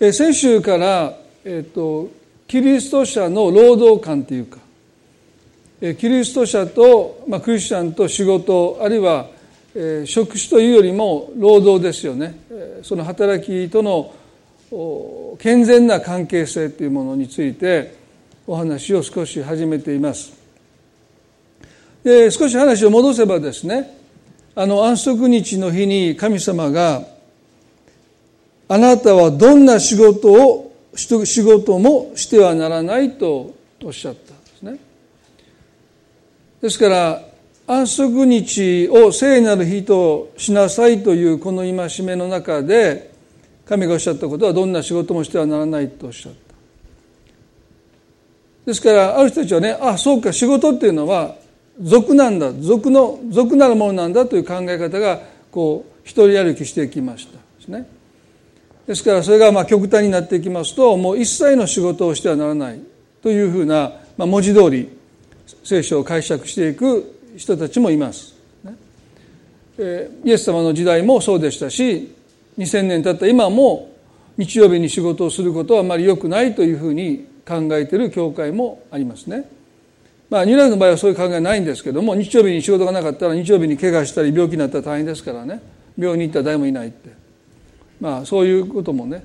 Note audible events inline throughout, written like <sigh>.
え先週から、えっと、キリスト者の労働観というかキリスト者と、まあ、クリスチャンと仕事あるいは、え、職種というよりも労働ですよね。その働きとの健全な関係性というものについてお話を少し始めています。で少し話を戻せばですねあの安息日の日に神様があなたはどんな仕事を仕事もしてはならないとおっしゃったんですね。ですから安息日を聖なる日としなさいというこの戒めの中で神がおっしゃったことはどんな仕事もしてはならないとおっしゃった。ですからある人たちはねあそうか仕事っていうのは俗なんだ俗の俗なるものなんだという考え方がこう一人歩きしてきました。ですね。ですからそれがまあ極端になっていきますともう一切の仕事をしてはならないというふうな、まあ、文字通り聖書を解釈していく人たちもいます。イエス様の時代もそうでしたし2000年経った今も日曜日に仕事をすることはあまり良くないというふうに考えている教会もありますね。まあ、ニューライフの場合はそういう考えないんですけども日曜日に仕事がなかったら日曜日に怪我したり病気になったら大変ですからね病院に行ったら誰もいないってまあそういうこともね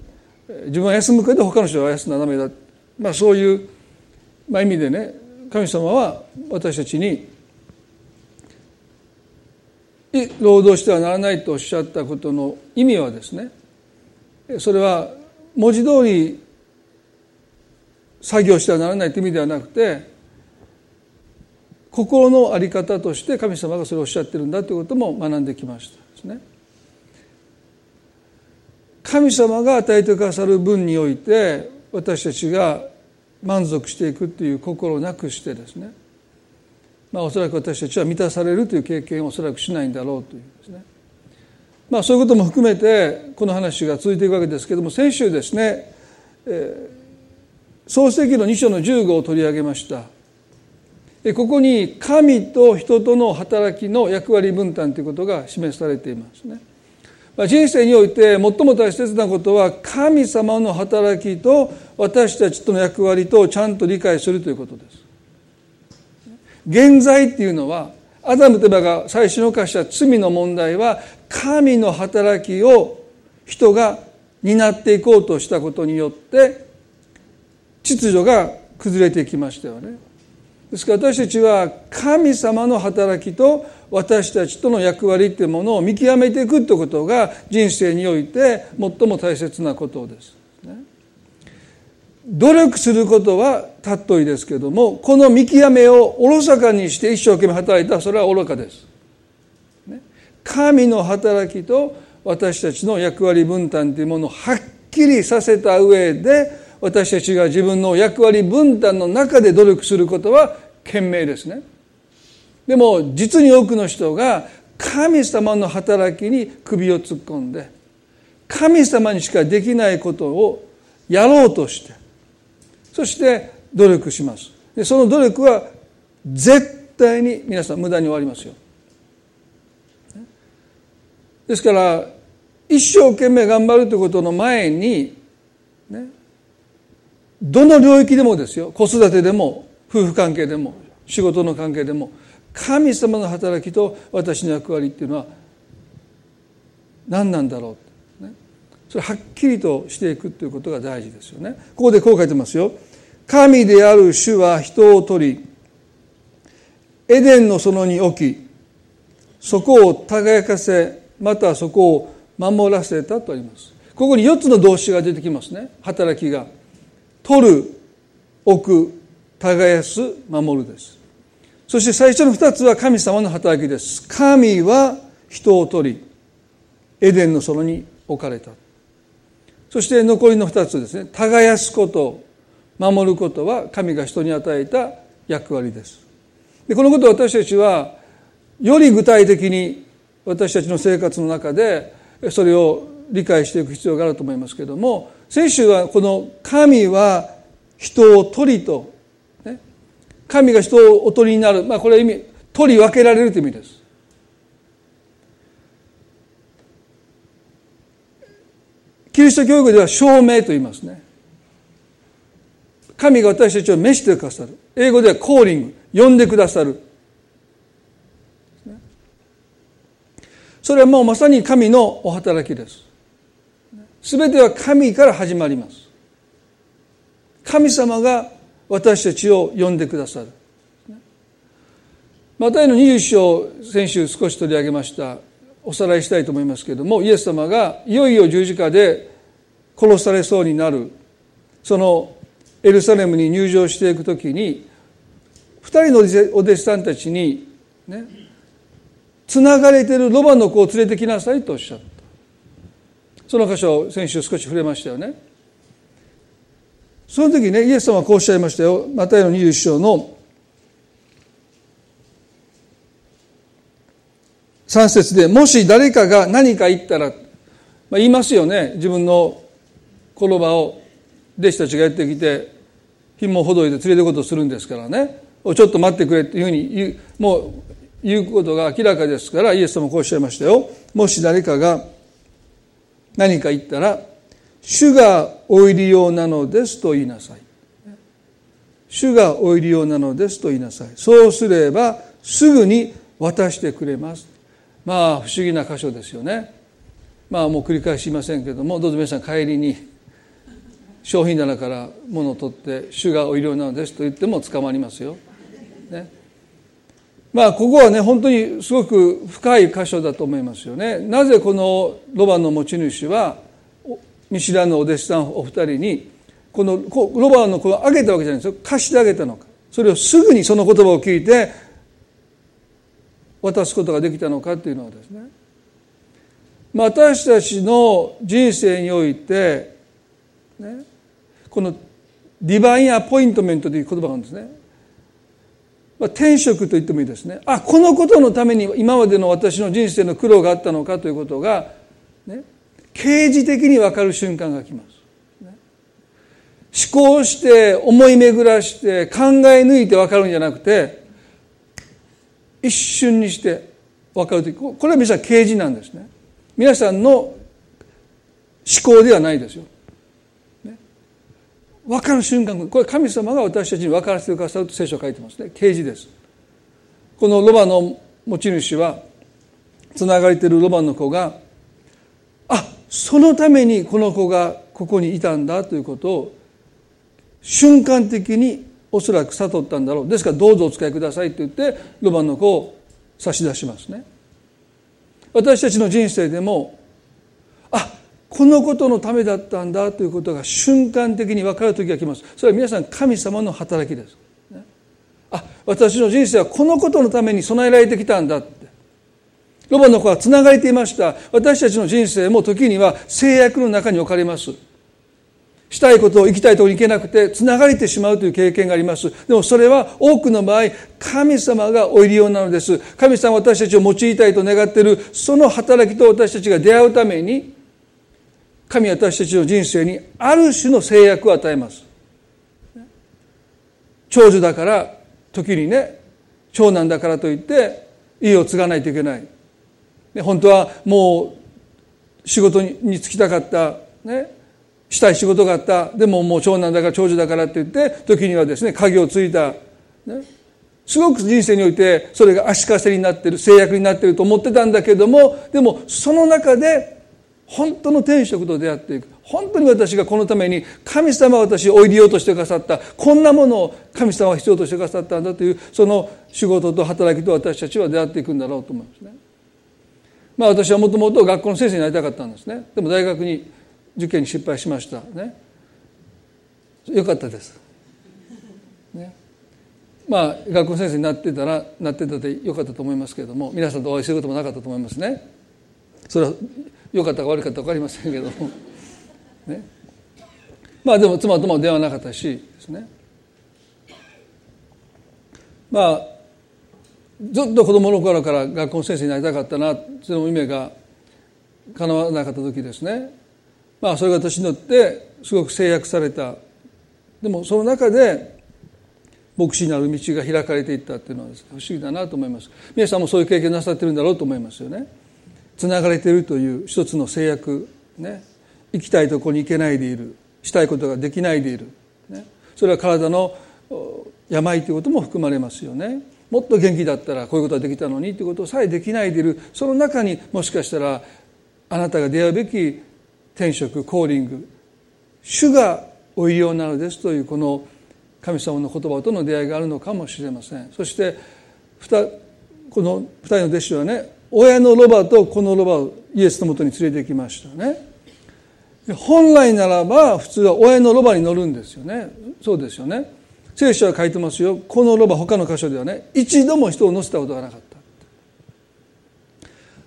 自分は休むけど他の人は休んだらダメだ、まあ、そういう、まあ、意味でね神様は私たちに労働してはならないとおっしゃったことの意味はですねそれは文字通り作業してはならないという意味ではなくて心の在り方として神様がそれをおっしゃってるんだということも学んできましたですね。神様が与えてくださる分において私たちが満足していくっていう心をなくしてですね。まあ、おそらく私たちは満たされるという経験をおそらくしないんだろうというですね、まあ、そういうことも含めてこの話が続いていくわけですけども先週ですね、えー、創世記の2章の15を取り上げました。でここに神と人との働きの役割分担ということが示されていますね。人生において最も大切なことは神様の働きと私たちとの役割とちゃんと理解するということです。現在っていうのはアダムとエバが最初の犯した罪の問題は神の働きを人が担っていこうとしたことによって秩序が崩れていきましたよね。ですから私たちは神様の働きと私たちとの役割っていうものを見極めていくということが人生において最も大切なことです。努力することは尊いですけどもこの見極めをおろそかにして一生懸命働いたらそれは愚かです。神の働きと私たちの役割分担というものをはっきりさせた上で私たちが自分の役割分担の中で努力することは賢明ですね。でも実に多くの人が神様の働きに首を突っ込んで神様にしかできないことをやろうとしてそして努力します。でその努力は絶対に皆さん無駄に終わりますよ。ですから一生懸命頑張るということの前にねどの領域でもですよ。子育てでも夫婦関係でも仕事の関係でも神様の働きと私の役割っていうのは何なんだろう、ね、それはっきりとしていくということが大事ですよね。ここでこう書いてますよ。神である主は人を取りエデンの園に置きそこを輝かせまたそこを守らせたとあります。ここに4つの動詞が出てきますね。働きが取る置く。耕す守るです。そして最初の2つは神様の働きです。神は人を取りエデンの園に置かれた。そして残りの2つですね。耕すこと守ることは神が人に与えた役割です。でこのことを私たちはより具体的に私たちの生活の中でそれを理解していく必要があると思いますけれども先週はこの神は人を取りと、神が人をお取りになる、まあ、これは意味取り分けられるという意味です。キリスト教育では証明と言いますね。神が私たちを召してくださる。英語ではコーリング。呼んでくださる。それはもうまさに神のお働きです。すべては神から始まります。神様が私たちを呼んでくださる。マタイの20章先週少し取り上げました。おさらいしたいと思いますけれどもイエス様がいよいよ十字架で殺されそうになる。そのエルサレムに入場していくときに二人のお弟子さんたちにねつながれてるロバの子を連れてきなさいとおっしゃった。その箇所先週少し触れましたよね。その時ねイエス様はこうおっしゃいましたよ。マタイの21章の3節でもし誰かが何か言ったら、まあ、言いますよね。自分のこの場を弟子たちがやってきて紐ほどいて連れていこうとするんですからね。ちょっと待ってくれっていうふうに言うもう言うことが明らかですからイエス様こうおっしゃいましたよ。もし誰かが何か言ったら主がお入りようなのですと言いなさい。主がお入りようなのですと言いなさい。そうすればすぐに渡してくれます。まあ不思議な箇所ですよね。まあもう繰り返しませんけどもどうぞ皆さん帰りに商品棚から物を取って主がお医療なのですと言っても捕まりますよ。ね、まあここはね本当にすごく深い箇所だと思いますよね。なぜこのロバの持ち主は見知らぬお弟子さんお二人にこのロバの子をあげたわけじゃないですよ貸してあげたのかそれをすぐにその言葉を聞いて渡すことができたのかっていうのはですね私たちの人生において、ね、このディバインアポイントメントという言葉があるんですね。まあ、転職と言ってもいいですね。あ、このことのために今までの私の人生の苦労があったのかということが、ね、刑事的に分かる瞬間が来ます。思考して思い巡らして考え抜いて分かるんじゃなくて、一瞬にして分かるとき、これは皆さん刑事なんですね。皆さんの思考ではないですよ。分かる瞬間これ神様が私たちに分からせてくださると聖書書いてますね啓示ですこのロバの持ち主はつながれているロバの子がそのためにこの子がここにいたんだということを瞬間的におそらく悟ったんだろう。ですからどうぞお使いくださいって言ってロバの子を差し出しますね。私たちの人生でもあこのことのためだったんだということが瞬間的に分かる時が来ます。それは皆さん神様の働きです、あ私の人生はこのことのために備えられてきたんだ。ロバの子はつながれていました。私たちの人生も時には制約の中に置かれます。したいことを行きたいところに行けなくてつながれてしまうという経験があります。でもそれは多くの場合神様がお入りようなのです。神様は私たちを用いたいと願っているその働きと私たちが出会うために神は私たちの人生にある種の制約を与えます。長女だから時にね長男だからといって家を継がないといけない。本当はもう仕事に就きたかったねしたい仕事があった。でももう長男だから長女だからって言って時にはですね家業を継いだ、ね、すごく人生においてそれが足かせになってる制約になってると思ってたんだけどもでもその中で本当の天職と出会っていく。本当に私がこのために神様は私をおいでようとしてくださった。こんなものを神様は必要としてくださったんだというその仕事と働きと私たちは出会っていくんだろうと思いますね。まあ私はもともと学校の先生になりたかったんですね。でも大学に受験に失敗しましたね。よかったです。ね。まあ学校の先生になってたらなってたでよかったと思いますけれども皆さんとお会いすることもなかったと思いますね。それは良かったか悪かったか分かりませんけども、ね、まあでも妻とも電話なかったしですねまあずっと子供の頃から学校の先生になりたかったなその夢が叶わなかった時ですね。まあそれが私によってすごく制約された。でもその中で牧師になる道が開かれていったっていうのは、ね、不思議だなと思います。皆さんもそういう経験なさってるんだろうと思いますよね。つながれているという一つの制約ね。行きたいとこに行けないでいる。したいことができないでいる、ね、それは体の病ということも含まれますよね。もっと元気だったらこういうことができたのにということさえできないでいる。その中にもしかしたらあなたが出会うべき転職コーリング主がお医療なのですというこの神様の言葉との出会いがあるのかもしれません。そしてこの2人の弟子はね親のロバとこのロバをイエスのもとに連れてきましたね。本来ならば普通は親のロバに乗るんですよね。そうですよね。聖書は書いてますよ。このロバ他の箇所ではね一度も人を乗せたことがなかった。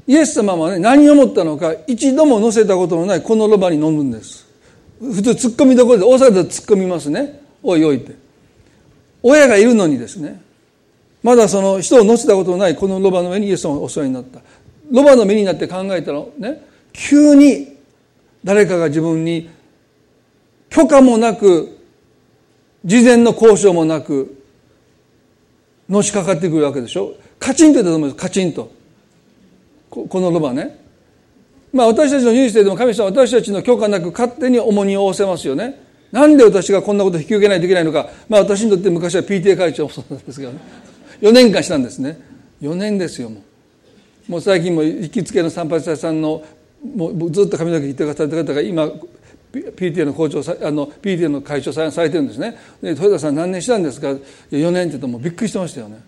イエス様はね何を思ったのか一度も乗せたことのないこのロバに乗るんです。普通突っ込みどころで大阪で突っ込みますね。おいおいって。親がいるのにですね。まだその人を乗せたことのないこのロバの上にイエス様がお世話になった。ロバの目になって考えたらね。急に誰かが自分に許可もなく事前の交渉もなくのしかかってくるわけでしょ？カチンと言ったと思います。カチンと。このロバね。まあ私たちの人生でも神様は私たちの許可なく勝手に重荷を負わせますよね。なんで私がこんなこと引き受けないといけないのか。まあ私にとって昔は PTA 会長もそうなんですけどね。4年間したんですね。4年ですよもう。もう最近も行きつけの参拝者さんのもうずっと髪の毛切ってくださった方が今 PTA の校長あの PTA の会長されてるんですね。で豊田さん何年したんですか？4年って言うともうびっくりしてましたよね。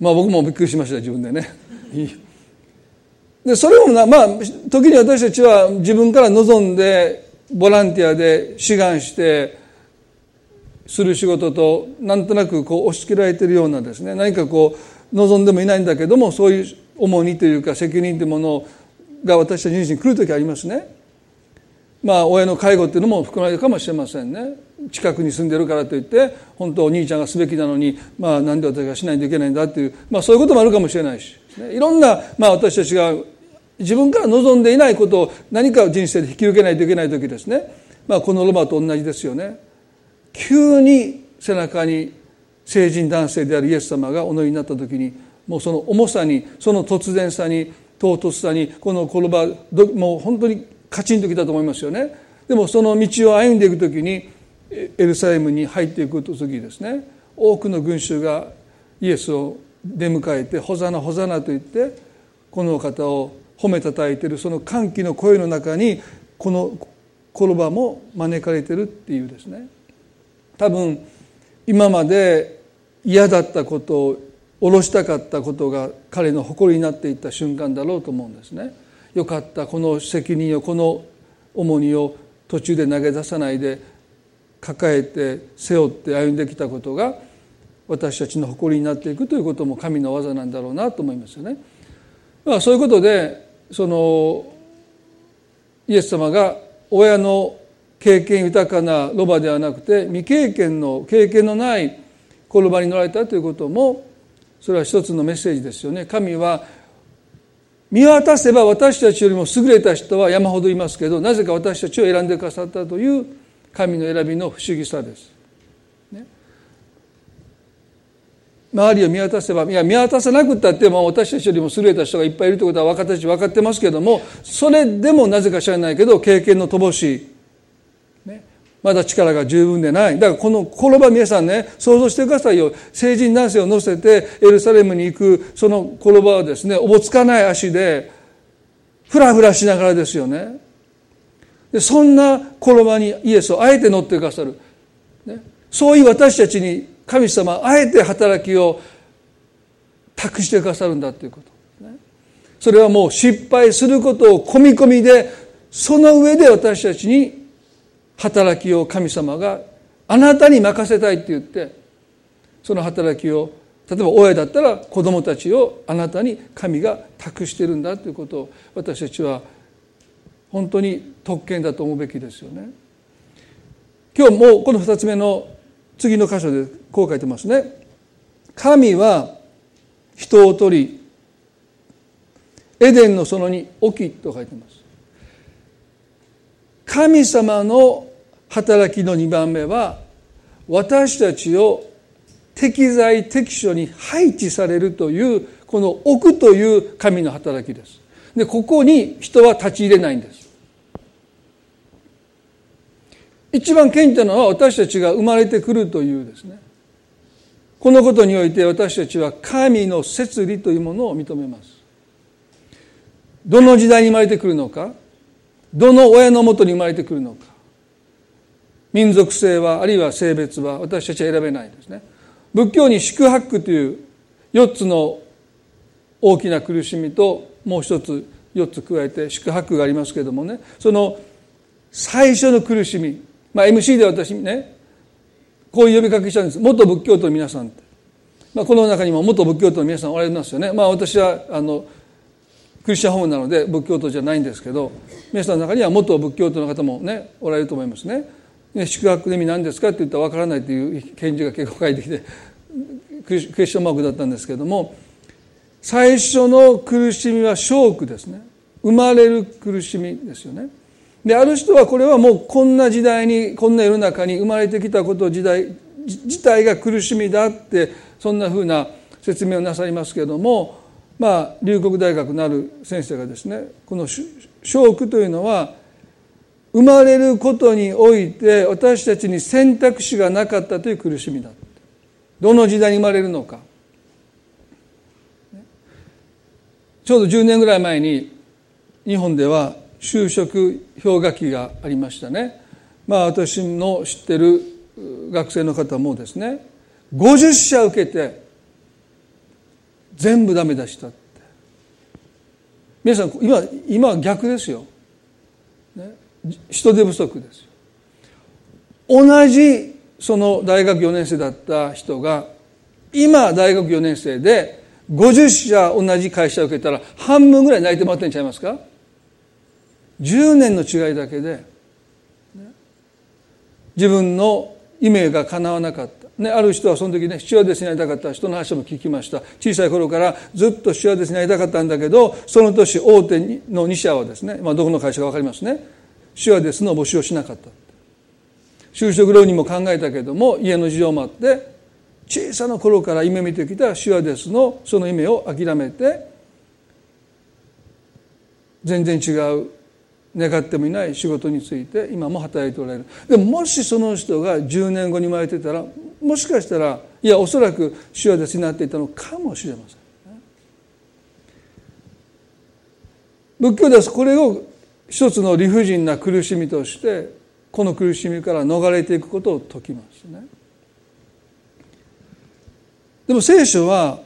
まあ僕もびっくりしました自分でね。<laughs> でそれもなまあ時に私たちは自分から望んでボランティアで志願してする仕事となんとなくこう押し付けられてるようなですね。何かこう望んでもいないんだけどもそういう重荷というか責任というものが私たちに来る時ありますね。まあ親の介護っていうのも含まれるかもしれませんね。近くに住んでるからといって本当お兄ちゃんがすべきなのに、まあ、なんで私がしないといけないんだっていう、まあ、そういうこともあるかもしれないし、ね、いろんな、まあ、私たちが自分から望んでいないことを何か人生で引き受けないといけない時ですね、まあ、このロバと同じですよね。急に背中に成人男性であるイエス様がお乗りになった時にもうその重さにその突然さに唐突さにこの転ばもう本当にカチンときたと思いますよね。でもその道を歩んでいく時にエルサレムに入っていく時ですね。多くの群衆がイエスを出迎えて「ホザナホザナ」と言ってこの方を褒めたたいているその歓喜の声の中にこの転ばも招かれてるっていうですね。多分今まで嫌だったことを下ろしたかったことが彼の誇りになっていった瞬間だろうと思うんですね。よかったこの責任をこの重荷を途中で投げ出さないで抱えて背負って歩んできたことが私たちの誇りになっていくということも神の技なんだろうなと思いますよね。まあ、そういうことでそのイエス様が親の経験豊かなロバではなくて未経験の経験のない転ばに乗られたということもそれは一つのメッセージですよね神は見渡せば私たちよりも優れた人は山ほどいますけどなぜか私たちを選んでくださったという神の選びの不思議さです。ね、周りを見渡せばいや見渡さなくったっても私たちよりも優れた人がいっぱいいるということは私たち分かってますけどもそれでもなぜか知らないけど経験の乏しいまだ力が十分でない。だからこの転ば皆さんね、想像してくださいよ。成人男性を乗せてエルサレムに行く、その転ばはですね、おぼつかない足で、ふらふらしながらですよね。でそんな転ばにイエスをあえて乗ってくださる。ね、そういう私たちに神様あえて働きを託してくださるんだということ。それはもう失敗することを込み込みで、その上で私たちに働きを神様があなたに任せたいって言ってその働きを例えば親だったら子供たちをあなたに神が託してるんだということを私たちは本当に特権だと思うべきですよね。今日もうこの2つ目の次の箇所でこう書いてますね。神は人を取りエデンの園に置きと書いてます。神様の働きの2番目は私たちを適材適所に配置されるというこの置くという神の働きです。でここに人は立ち入れないんです。一番顕著なのは私たちが生まれてくるというですねこのことにおいて私たちは神の摂理というものを認めますどの時代に生まれてくるのかどの親のもとに生まれてくるのか。民族性はあるいは性別は私たちは選べないですね。仏教に宿泊という4つの大きな苦しみともう一つ4つ加えて宿泊がありますけれどもね。その最初の苦しみ、まあ、MC で私ねこういう呼びかけしたんです。元仏教徒の皆さんって、まあ、この中にも元仏教徒の皆さんおられますよね。まあ私はあのクリスチャンホームなので仏教徒じゃないんですけど皆さんの中には元仏教徒の方もねおられると思いますね。ね宿泊の意味何ですかって言ったら分からないという返事が結構返ってきてクエスチョンマークだったんですけども最初の苦しみはショークですね生まれる苦しみですよねである人はこれはもうこんな時代にこんな世の中に生まれてきたこと時代自体が苦しみだってそんなふうな説明をなさりますけれどもまあ龍谷大学なる先生がですねこのショークというのは生まれることにおいて私たちに選択肢がなかったという苦しみだ。どの時代に生まれるのか。ちょうど10年ぐらい前に日本では就職氷河期がありましたね。まあ私の知ってる学生の方もですね50社受けて全部ダメ出したって。皆さん今今は逆ですよ、ね、人手不足ですよ。同じその大学4年生だった人が今大学4年生で50社同じ会社を受けたら半分ぐらい泣いてもらってんちゃいますか？10年の違いだけで。自分の夢が叶わなかった。ね、ある人はその時ね、スチュワーデスになりたかった人の話も聞きました。小さい頃からずっとスチュワーデスになりたかったんだけど、その年大手の2社はですね、まあどこの会社かわかりますね。スチュワーデスの募集をしなかった。就職浪人も考えたけども、家の事情もあって、小さな頃から夢見てきたシュアデスのその夢を諦めて全然違う願ってもいない仕事について今も働いておられる。でももしその人が10年後に生まれてたらもしかしたらいやおそらくシュアデスになっていたのかもしれません仏教ではこれを一つの理不尽な苦しみとしてこの苦しみから逃れていくことを説きますね。でも聖書は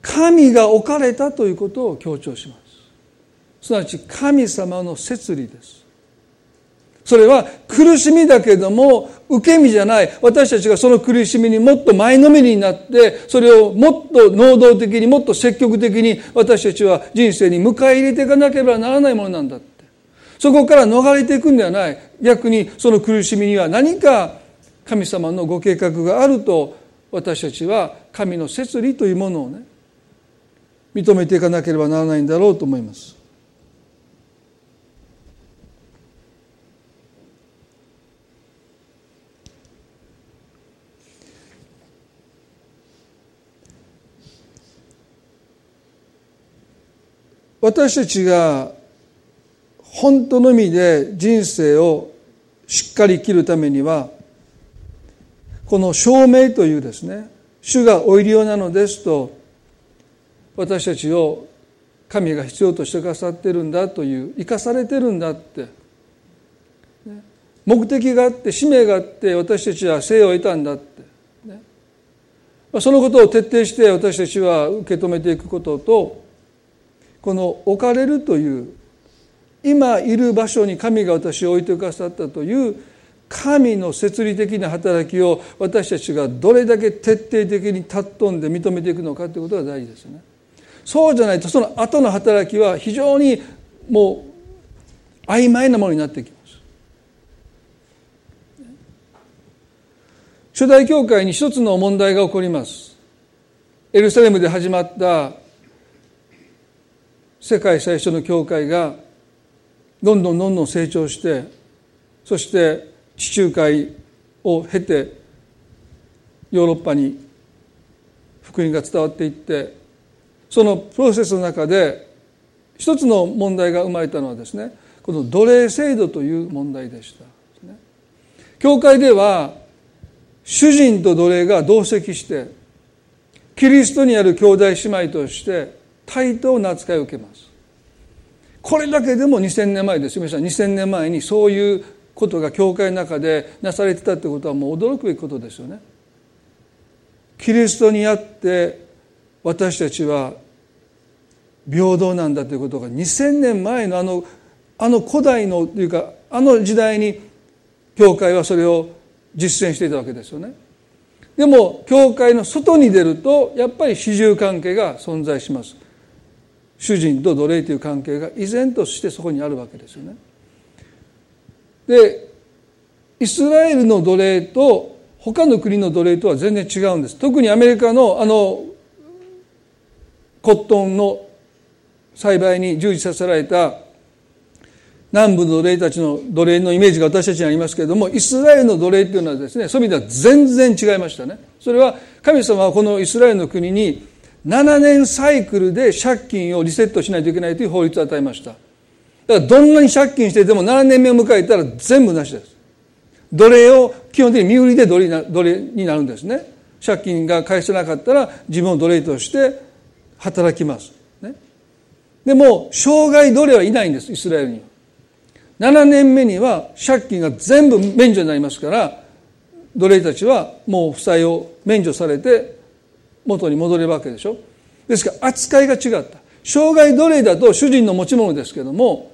神が置かれたということを強調します。すなわち神様の摂理です。それは苦しみだけども受け身じゃない。私たちがその苦しみにもっと前のめりになってそれをもっと能動的にもっと積極的に私たちは人生に迎え入れていかなければならないものなんだって。そこから逃れていくんではない。逆にその苦しみには何か神様のご計画があると私たちは神の摂理というものをね認めていかなければならないんだろうと思います。私たちが本当の意味で人生をしっかり生きるためにはこの証明というですね主がお入りようなのですと私たちを神が必要としてくださってるんだという生かされてるんだって目的があって使命があって私たちは生を得たんだって、そのことを徹底して私たちは受け止めていくこととこの置かれるという今いる場所に神が私を置いてくださったという神の摂理的な働きを私たちがどれだけ徹底的に尊んで認めていくのかということが大事ですね。そうじゃないとその後の働きは非常にもう曖昧なものになってきます。初代教会に一つの問題が起こります。エルサレムで始まった世界最初の教会がどんどんどんどん成長してそして地中海を経てヨーロッパに福音が伝わっていってそのプロセスの中で一つの問題が生まれたのはですねこの奴隷制度という問題でした。教会では主人と奴隷が同席してキリストにある兄弟姉妹として対等な扱いを受けます。これだけでも2000年前です。皆さん2000年前にそういうことが教会の中でなされてたってことはもう驚くべきことですよね。キリストにあって私たちは平等なんだということが2000年前のあのあの古代のというかあの時代に教会はそれを実践していたわけですよね。でも教会の外に出るとやっぱり始終関係が存在します。主人と奴隷という関係が依然としてそこにあるわけですよね。でイスラエルの奴隷と他の国の奴隷とは全然違うんです。特にアメリカのあのコットンの栽培に従事させられた南部の奴隷たちの奴隷のイメージが私たちにありますけれどもイスラエルの奴隷っていうのはですねそういう意味では全然違いましたね。それは神様はこのイスラエルの国に7年サイクルで借金をリセットしないといけないという法律を与えましただからどんなに借金してても7年目を迎えたら全部なしです奴隷を基本的に身売りで奴隷になるんですね借金が返せなかったら自分を奴隷として働きます。ね、でも、障害奴隷はいないんです、イスラエルには。7年目には借金が全部免除になりますから、奴隷たちはもう負債を免除されて元に戻れるわけでしょ？ですから扱いが違った。障害奴隷だと主人の持ち物ですけども、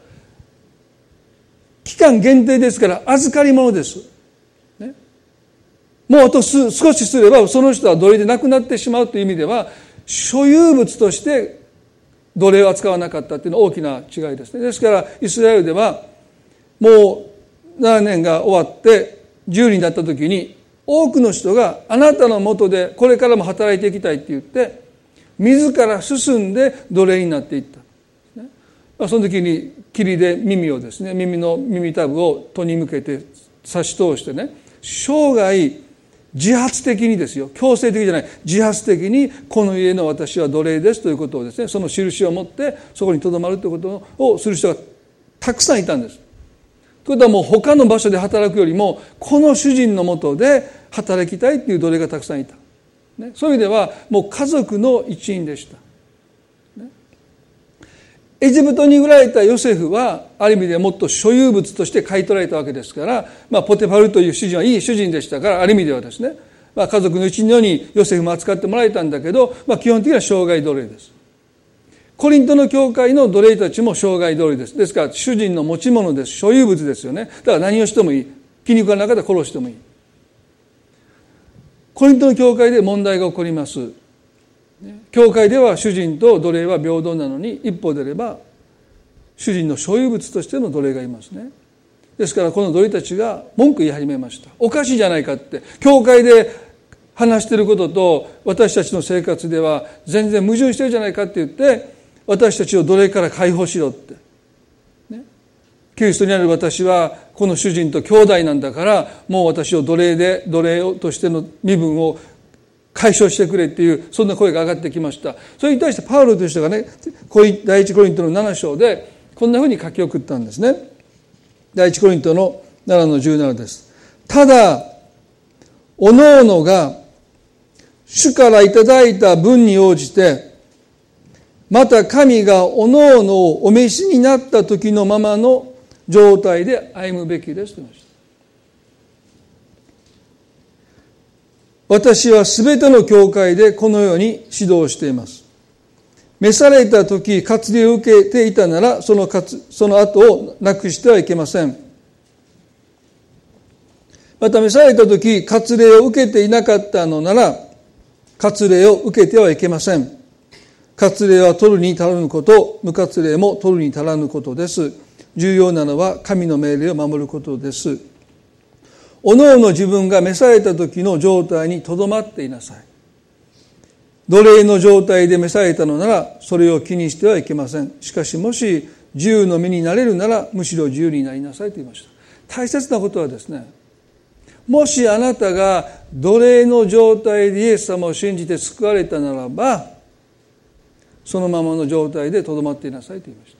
期間限定ですから預かり物です。ね、もうあと少しすればその人は奴隷で亡くなってしまうという意味では所有物として奴隷を扱わなかったっていうのは大きな違いですね。ですからイスラエルではもう7年が終わって10人になった時に多くの人があなたのもとでこれからも働いていきたいって言って自ら進んで奴隷になっていった。その時に霧で耳をですね耳の耳たぶを戸に向けて差し通してね生涯自発的にですよ強制的じゃない自発的にこの家の私は奴隷ですということをですねその印を持ってそこにとどまるということをする人がたくさんいたんです。ということはもう他の場所で働くよりもこの主人のもとで働きたいっていう奴隷がたくさんいた。ね、そういう意味ではもう家族の一員でした。エジプトに売られたヨセフはある意味でもっと所有物として買い取られたわけですから、まあ、ポテファルという主人はいい主人でしたからある意味ではですね、まあ、家族の一員のようにヨセフも扱ってもらえたんだけど、まあ、基本的には障害奴隷です。コリントの教会の奴隷たちも障害奴隷です。ですから主人の持ち物です。所有物ですよね。だから何をしてもいい。気に食わなかったら殺してもいい。コリントの教会で問題が起こります。教会では主人と奴隷は平等なのに一歩出れば主人の所有物としての奴隷がいますね。ですからこの奴隷たちが文句言い始めました。おかしいじゃないかって。教会で話していることと私たちの生活では全然矛盾してるじゃないかって言って私たちを奴隷から解放しろって、キリストにある私はこの主人と兄弟なんだからもう私を奴隷で奴隷としての身分を解消してくれっていうそんな声が上がってきました。それに対してパウロという人がね第一コリントの7章でこんなふうに書き送ったんですね。第一コリントの7の17です。ただおのおのが主からいただいた分に応じてまた神がおのおのをお召しになった時のままの状態で歩むべきですと言いました私はすべての教会でこのように指導しています。召された時、割礼を受けていたなら、そのその後をなくしてはいけません。また召された時、割礼を受けていなかったのなら、割礼を受けてはいけません。割礼は取るに足らぬこと、無割礼も取るに足らぬことです。重要なのは神の命令を守ることです。おのおの自分が召された時の状態にとどまっていなさい。奴隷の状態で召されたのならそれを気にしてはいけません。しかしもし自由の身になれるならむしろ自由になりなさいと言いました。大切なことはですね、もしあなたが奴隷の状態でイエス様を信じて救われたならば、そのままの状態でとどまっていなさいと言いました。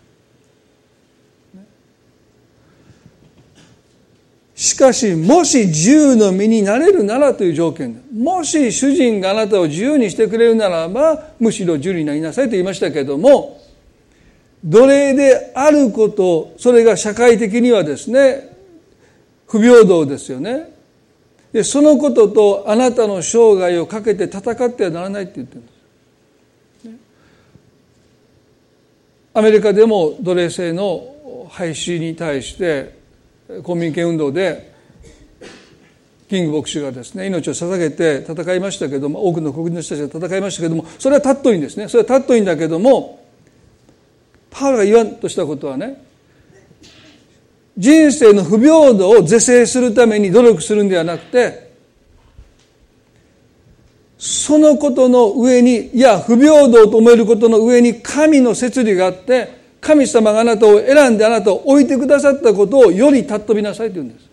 しかしもし自由の身になれるならという条件もし主人があなたを自由にしてくれるならばむしろ自由になりなさいと言いましたけれども奴隷であることそれが社会的にはですね不平等ですよね。でそのこととあなたの生涯をかけて戦ってはならないって言ってるんです。アメリカでも奴隷制の廃止に対して公民権運動でキング牧師がですね命を捧げて戦いましたけども多くの国民の人たちが戦いましたけどもそれは尊いいんですね。それは尊いんだけどもパウロが言わんとしたことはね人生の不平等を是正するために努力するんではなくてそのことの上にいや不平等と思えることの上に神の摂理があって神様があなたを選んであなたを置いてくださったことをより尊びなさいと言うんです。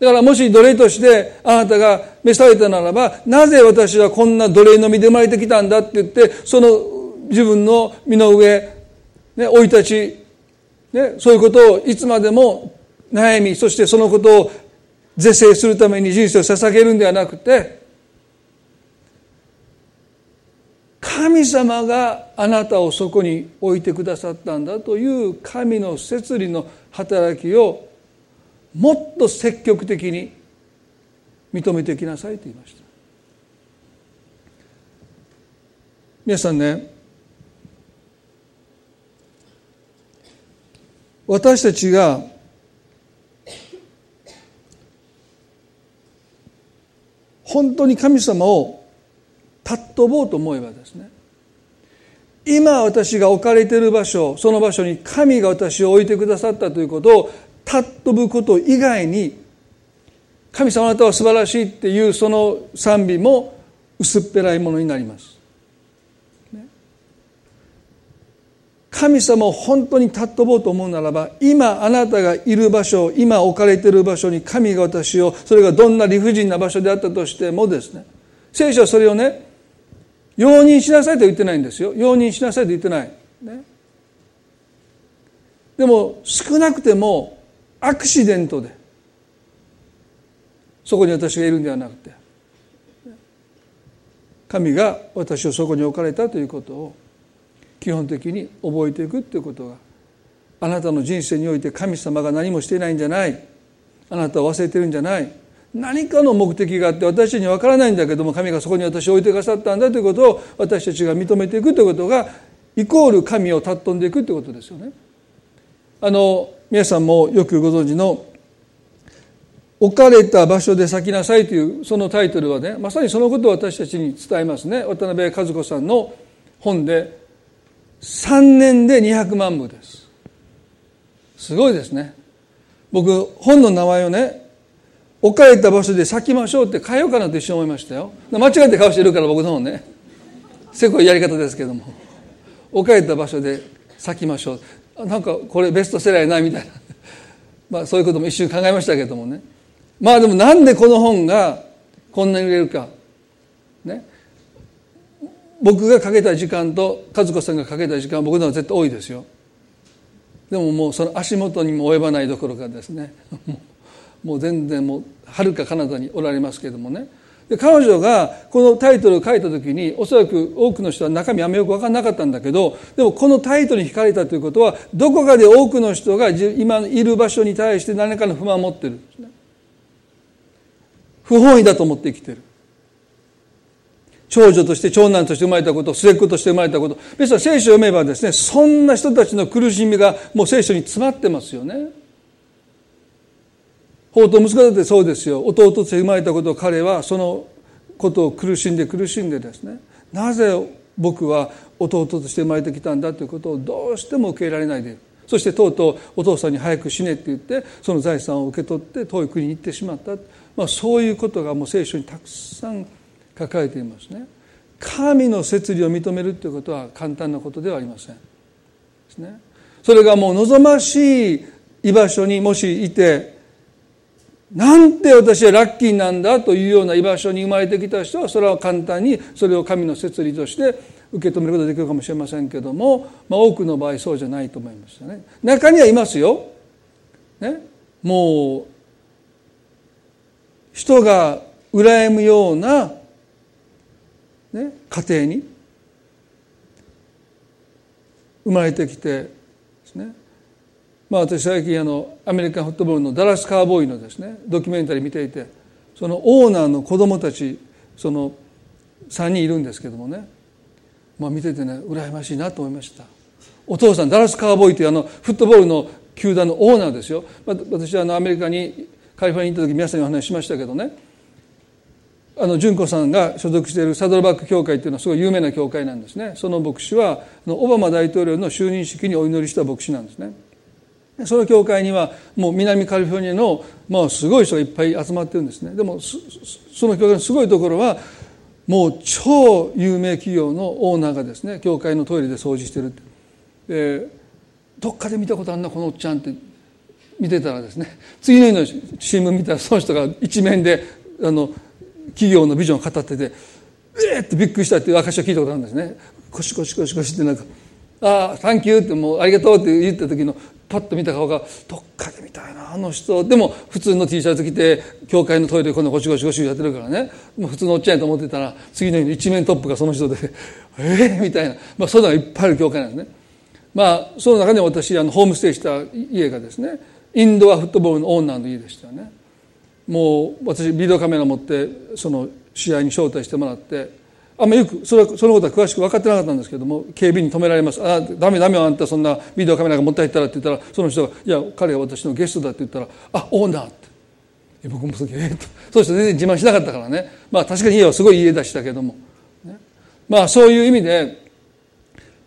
だからもし奴隷としてあなたが召されたならば、なぜ私はこんな奴隷の身で生まれてきたんだって言って、その自分の身の上、ね、生い立ち、ね、そういうことをいつまでも悩み、そしてそのことを是正するために人生を捧げるんではなくて、神様があなたをそこに置いてくださったんだという神の摂理の働きをもっと積極的に認めていきなさいと言いました。皆さんね私たちが本当に神様を尊ぼうと思えばですね今私が置かれている場所その場所に神が私を置いてくださったということを尊ぶこと以外に神様あなたは素晴らしいっていうその賛美も薄っぺらいものになります。神様を本当に尊ぼうと思うならば今あなたがいる場所今置かれている場所に神が私をそれがどんな理不尽な場所であったとしてもですね聖書はそれをね容認しなさいと言ってないんですよ。容認しなさいと言ってない、ね、でも少なくてもアクシデントでそこに私がいるんではなくて神が私をそこに置かれたということを基本的に覚えていくということがあなたの人生において神様が何もしていないんじゃない。あなたは忘れてるんじゃない。何かの目的があって私たちにわからないんだけども神がそこに私を置いてくださったんだということを私たちが認めていくということがイコール神を尊んでいくということですよね。あの皆さんもよくご存知の置かれた場所で咲きなさいというそのタイトルはねまさにそのことを私たちに伝えますね。渡辺和子さんの本で3年で200万部です。すごいですね。僕本の名前をね置かれた場所で咲きましょうって変えようかなと一瞬思いましたよ。間違って顔してるから僕の方ね。せこいやり方ですけども。置かれた場所で咲きましょう。なんかこれベストセラーやなみたいな。まあそういうことも一瞬考えましたけどもね。まあでもなんでこの本がこんなに売れるか。ね。僕がかけた時間と和子さんがかけた時間は僕のは絶対多いですよ。でももうその足元にも及ばないどころかですね。<laughs> もう全然もうはるか彼方におられますけれどもね。で彼女がこのタイトルを書いた時におそらく多くの人は中身あんまよく分からなかったんだけどでもこのタイトルに惹かれたということはどこかで多くの人が今いる場所に対して何かの不満を持ってる。んですね不本意だと思って生きてる。長女として長男として生まれたこと末っ子として生まれたこと。別に聖書を読めばですねそんな人たちの苦しみがもう聖書に詰まってますよね。法と息子だってそうですよ。弟として生まれたことを彼はそのことを苦しんで苦しんでですね。なぜ僕は弟として生まれてきたんだということをどうしても受け入れられないで。いるそしてとうとうお父さんに早く死ねって言ってその財産を受け取って遠い国に行ってしまった、まあ、そういうことがもう聖書にたくさん書かれていますね。神の摂理を認めるということは簡単なことではありません。ですね。それがもう望ましい居場所にもしいてなんて私はラッキーなんだというような居場所に生まれてきた人はそれは簡単にそれを神の摂理として受け止めることができるかもしれませんけども、まあ、多くの場合そうじゃないと思いますよね。中にはいますよ。ね、もう人が羨むような、ね、家庭に生まれてきてまあ私最近あのアメリカンフットボールのダラスカーボーイのですねドキュメンタリー見ていてそのオーナーの子供たちその3人いるんですけどもねまあ見ててね羨ましいなと思いました。お父さんダラスカーボーイというあのフットボールの球団のオーナーですよ。私はあのアメリカにカリフォルニアに行った時皆さんにお話ししましたけどねあの純子さんが所属しているサドルバック協会っていうのはすごい有名な協会なんですね。その牧師はオバマ大統領の就任式にお祈りした牧師なんですね。その教会にはもう南カリフォルニアの、まあ、すごい人がいっぱい集まってるんですね。でもその教会のすごいところはもう超有名企業のオーナーがですね教会のトイレで掃除してるでどっかで見たことあんなこのおっちゃんって見てたらですね次の日の新聞見たらその人が一面であの企業のビジョンを語っててえーってびっくりしたっていう証を聞いたことあるんですね。コシコシコシコシってなんか「ああサンキュー」ってもう「ありがとう」って言った時のパッと見た顔がどっかで見たいなあの人でも普通の T シャツ着て教会のトイレでこんなゴシゴシゴシやってるからねもう普通のおっちゃんやと思ってたら次の日の一面トップがその人で「え <laughs> えー、みたいな、まあ、そういうのがいっぱいある教会なんですね。まあその中で私あのホームステイした家がですねインドアフットボールのオーナーの家でしたよね。もう私ビデオカメラ持ってその試合に招待してもらってあんまよくそれそのことは詳しく分かってなかったんですけども警備に止められます「あダメダメあんたそんなビデオカメラが持って入ったら」って言ったらその人が「いや彼が私のゲストだ」って言ったら「あオーナー」って。僕もすげえとそうして全然自慢しなかったからね。まあ確かに家はすごい家出したけども、ね、まあそういう意味で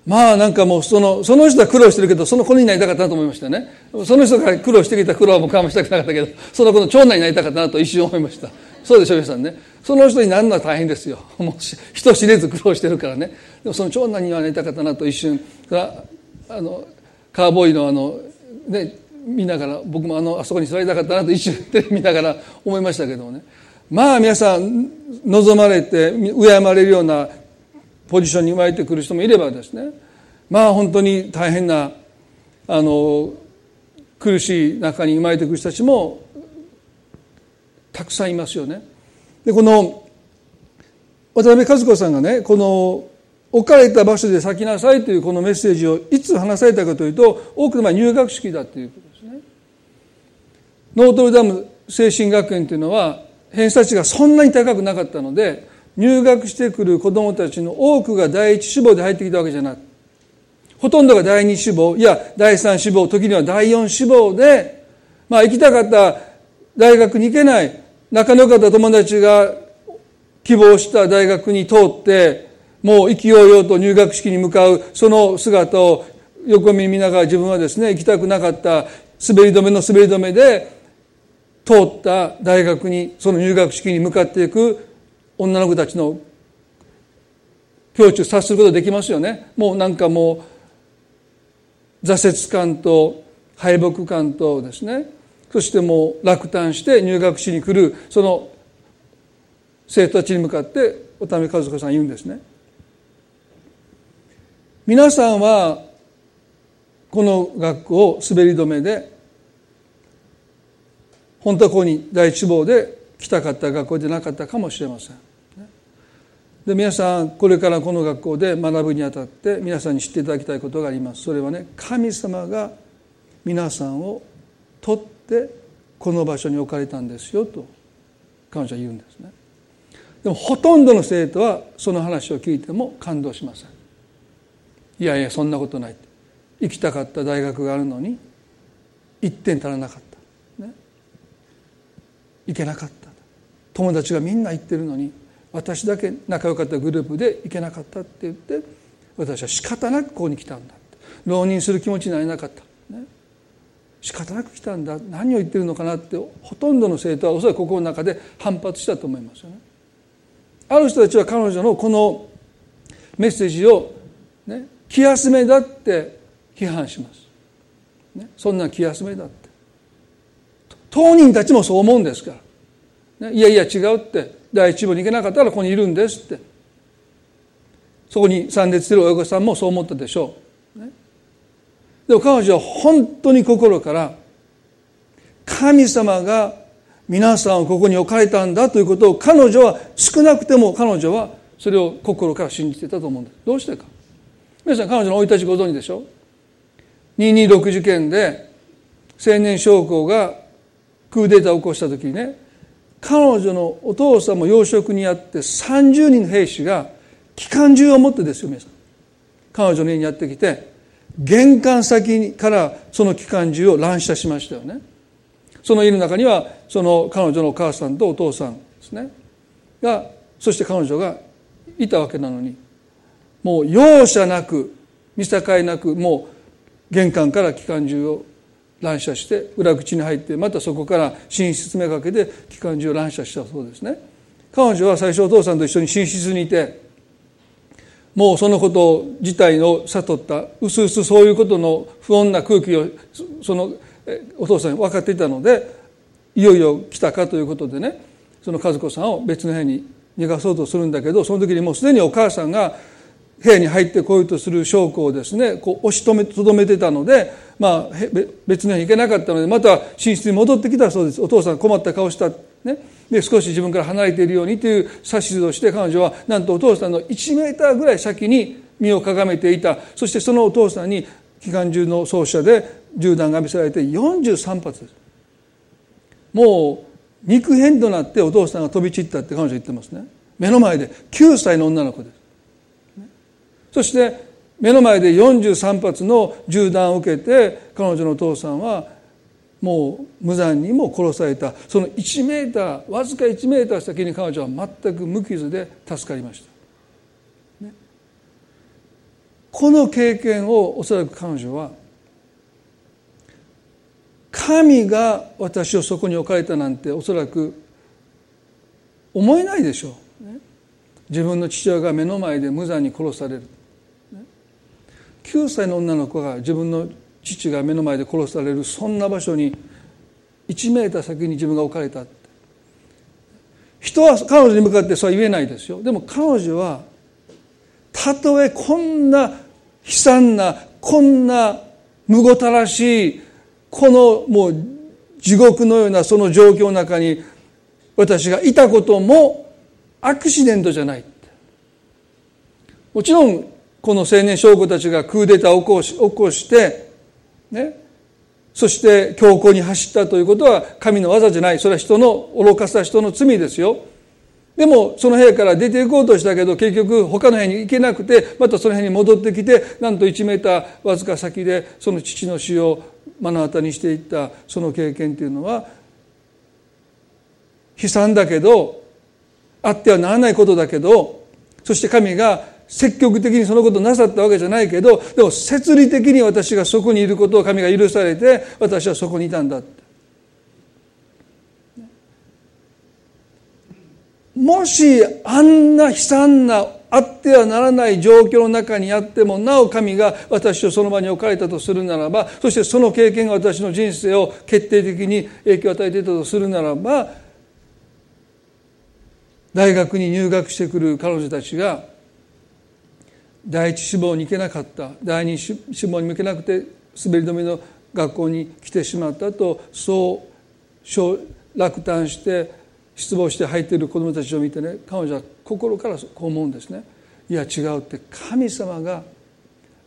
まあなんかもうそのその人は苦労してるけどその子になりたかったなと思いましたね。その人が苦労してきた苦労はもう我慢したくなかったけどその子の長男になりたかったなと一瞬思いました。そうでしょ皆さんね。その人になるのは大変ですよ。<laughs> もう人知れず苦労してるからね。でもその長男にはなりたかったなと一瞬あのカーボーイのあのね見ながら僕もあのあそこに座りたかったなと一瞬テレビ見ながら <laughs> 思いましたけどもね。まあ皆さん望まれて敬まれるようなポジションに生まれてくる人もいればですね。まあ本当に大変なあの苦しい中に生まれてくる人たちもたくさんいますよね。でこの渡辺和子さんがねこの置かれた場所で咲きなさいというこのメッセージをいつ話されたかというと多くの場合入学式だということですね。ノートルダム精神学園というのは偏差値がそんなに高くなかったので入学してくる子どもたちの多くが第一志望で入ってきたわけじゃなくほとんどが第二志望いや第三志望時には第四志望で、まあ、行きたかった大学に行けない仲の良かった友達が希望した大学に通ってもう意気揚々と入学式に向かうその姿を横見見ながら自分はですね行きたくなかった滑り止めの滑り止めで通った大学にその入学式に向かっていく女の子たちの境地を察することできますよね。もうなんかもう挫折感と敗北感とですね。そしてもう落胆して入学しに来るその生徒たちに向かって渡辺和子さん言うんですね。皆さんはこの学校を滑り止めで本当はここに第一志望で来たかった学校でなかったかもしれません。で皆さんこれからこの学校で学ぶにあたって皆さんに知っていただきたいことがあります。それはね神様が皆さんを取ってこの場所に置かれたんですよと彼女は言うんですね。でもほとんどの生徒はその話を聞いても感動しません。いやいやそんなことない行きたかった大学があるのに1点足らなかった、ね、行けなかった。友達がみんな行ってるのに私だけ仲良かったグループで行けなかったって言って私は仕方なくここに来たんだ浪人する気持ちになれなかった、仕方なく来たんだ何を言ってるのかなってほとんどの生徒はおそらく心の中で反発したと思いますよね。ある人たちは彼女のこのメッセージを、ね、気休めだって批判します。ね、そんな気休めだって。当人たちもそう思うんですから。ね、いやいや違うって第一部に行けなかったらここにいるんですってそこに参列している親御さんもそう思ったでしょう、でも彼女は本当に心から神様が皆さんをここに置かれたんだということを彼女は少なくても彼女はそれを心から信じてたと思うんですどうしてか。皆さん彼女の生い立ちご存知でしょ？226事件で青年将校がクーデターを起こした時にね彼女のお父さんも養殖にあって30人の兵士が機関銃を持ってですよ皆さん。彼女の家にやってきて玄関先からその機関銃を乱射しましたよね。その家の中にはその彼女のお母さんとお父さんですね。がそして彼女がいたわけなのにもう容赦なく見境なくもう玄関から機関銃を乱射して裏口に入ってまたそこから寝室めがけて機関銃を乱射したそうですね。彼女は最初お父さんと一緒に寝室にいてもうそのこと自体を悟ったうすうすそういうことの不穏な空気をそのお父さんに分かっていたのでいよいよ来たかということでねその和子さんを別の部屋に逃がそうとするんだけどその時にもうすでにお母さんが部屋に入ってこようとする証拠をですねこう押し止めとどめてたので、まあ、別の部屋に行けなかったのでまた寝室に戻ってきたそうです。お父さん困った顔した、ね、で少し自分から離れているようにという指図をして彼女はなんとお父さんの1メーターぐらい先に身をかがめていた。そしてそのお父さんに機関銃の奏者で銃弾が見せられて43発ですもう肉片となってお父さんが飛び散ったって彼女言ってますね。目の前で9歳の女の子です。そして目の前で43発の銃弾を受けて彼女のお父さんはもう無残にも殺された。その1メーターわずか1メーター先に彼女は全く無傷で助かりました、ね、この経験をおそらく彼女は神が私をそこに置かれたなんておそらく思えないでしょう、ね、自分の父親が目の前で無残に殺される、ね、9歳の女の子が自分の父が目の前で殺されるそんな場所に1メーター先に自分が置かれた人は彼女に向かってそうは言えないですよ。でも彼女はたとえこんな悲惨なこんなむごたらしいこのもう地獄のようなその状況の中に私がいたこともアクシデントじゃない。もちろんこの青年将校たちがクーデターを起こし起こしてね、そして強行に走ったということは神の技じゃない。それは人の愚かさ人の罪ですよ。でもその部屋から出ていこうとしたけど結局他の部屋に行けなくてまたその部屋に戻ってきてなんと1メーターわずか先でその父の死を目の当たりにしていったその経験というのは悲惨だけどあってはならないことだけどそして神が積極的にそのことなさったわけじゃないけどでも摂理的に私がそこにいることを神が許されて私はそこにいたんだもしあんな悲惨なあってはならない状況の中にあってもなお神が私をその場に置かれたとするならばそしてその経験が私の人生を決定的に影響を与えていたとするならば大学に入学してくる彼女たちが第一志望に行けなかった。第二志望に向けなくて滑り止めの学校に来てしまったとそう落胆して失望して入っている子どもたちを見てね彼女は心からこう思うんですね。いや違うって神様が